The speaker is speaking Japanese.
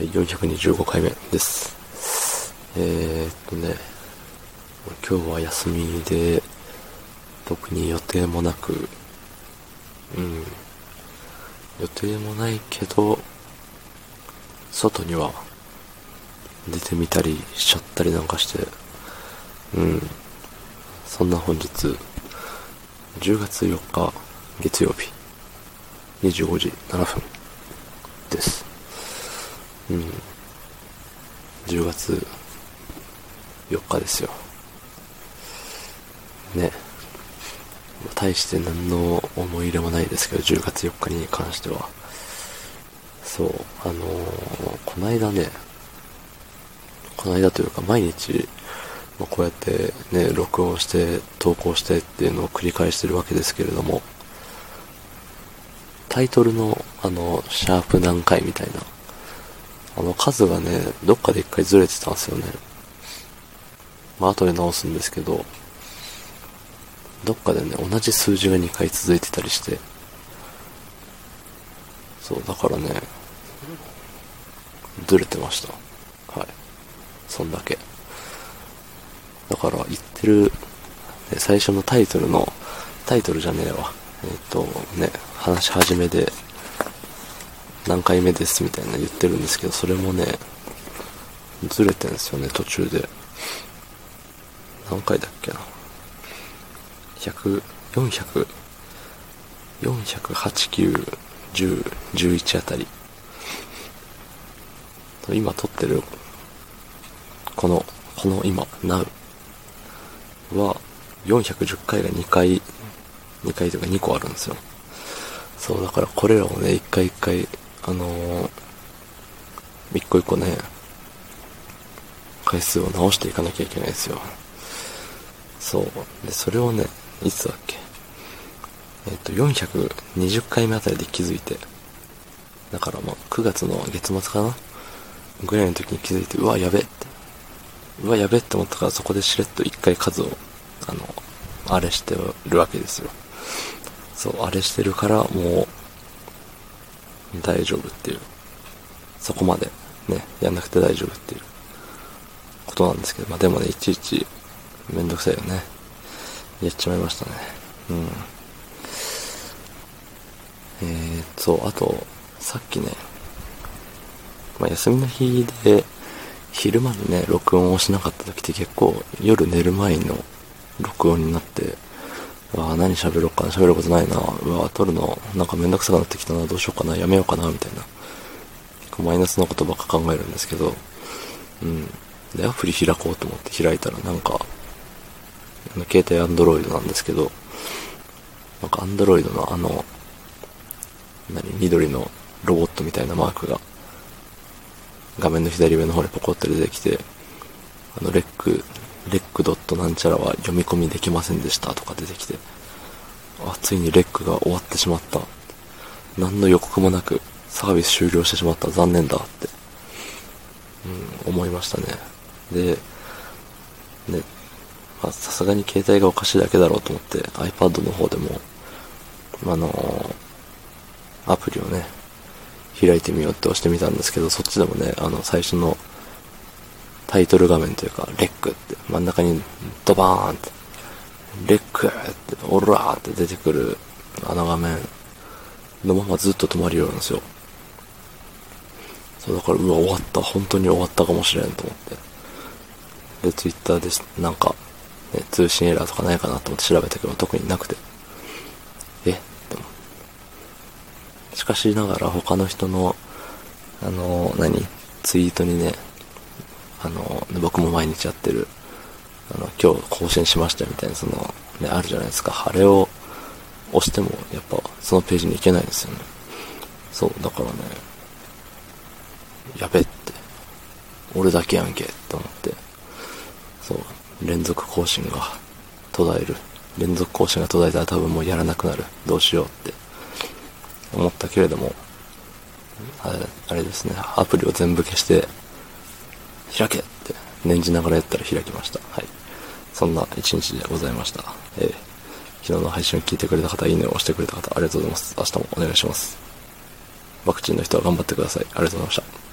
はい、425回目です。えー、っとね、今日は休みで、特に予定もなく、うん、予定もないけど、外には出てみたりしちゃったりなんかして、うん、そんな本日、10月4日月曜日、25時7分です。うん。10月4日ですよ。ね。大して何の思い入れもないですけど、10月4日に関しては。そう、あのーこないだね、こないだというか毎日、まあこうやってね、録音して、投稿してっていうのを繰り返してるわけですけれども、タイトルの、あの、シャープ何回みたいな、あの数がね、どっかで一回ずれてたんですよね。まあ、後で直すんですけど、どっかでね、同じ数字が2回続いてたりして、そう、だからね、ずれてました。はい。そんだけ。だから、言ってる、最初のタイトルの、タイトルじゃねえわ。えっ、と、ね、話し始めで、何回目ですみたいな言ってるんですけど、それもね、ずれてんですよね、途中で。何回だっけな。100、400、408、9、10、11あたり。今撮ってる、この、この今、Now は、410回が2回、2回というか2個あるんですよ。そう、だからこれらをね、一回一回、あのー一個一個ね、回数を直していかなきゃいけないですよ。そう。で、それをね、いつだっけ？えっ、と、420回目あたりで気づいて、だからもう9月の月末かな？ぐらいの時に気づいて、うわ、やべって。うわ、やべって思ったからそこでしれっと一回数を、あの、あれしてるわけですよ。そう、あれしてるからもう、大丈夫っていう。そこまでね、やんなくて大丈夫っていうことなんですけど、まあでもね、いちいちめんどくさいよね。やっちまいましたね。うん。えー、そう、あと、さっきね、まあ休みの日で、昼間にね、録音をしなかった時って結構夜寝る前の録音になって、わあ何喋ろうかな、喋ることないな、うわあ撮るのなんかめんどくさくなってきたな、どうしようかな、やめようかな、みたいな。結構マイナスなことばっか考えるんですけど、うん。で、アプリ開こうと思って開いたら。なんか、携帯アンドロイドなんですけど、なんかアンドロイドのあの、何、緑のロボットみたいなマークが、画面の左上の方にポコって出てきて、あの、レック、レックドットなんちゃらは読み込みできませんでしたとか出てきて、あ、ついにレックが終わってしまった。何の予告もなくサービス終了してしまった。残念だって、うん、思いましたね。で、ね、さすがに携帯がおかしいだけだろうと思って iPad の方でも、あのーアプリをね、開いてみようって押してみたんですけど、そっちでもね、あの、最初のタイトル画面というか、レックって、真ん中にドバーンって、レックって、オラーって出てくる、あの画面のままずっと止まるようなんですよ。そう、だから、うわ、終わった。本当に終わったかもしれんと思って。で、ツイッターで、なんか、ね、通信エラーとかないかなと思って調べたけど、特になくて。え？って思ってしかしながら他の人の、あの、何？ツイートにね、あの、僕も毎日やってる、あの、今日更新しましたみたいな、その、ね、あるじゃないですか。あれを押しても、やっぱ、そのページに行けないんですよね。そう、だからね、やべって、俺だけやんけ、って思って、そう、連続更新が途絶える。連続更新が途絶えたら多分もうやらなくなる。どうしようって思ったけれども、あれあれですね、アプリを全部消して、開けって念じながらやったら開きました。はい。そんな一日でございました。えー昨日の配信を聞いてくれた方、いいねを押してくれた方、ありがとうございます。明日もお願いします。ワクチンの人は頑張ってください。ありがとうございました。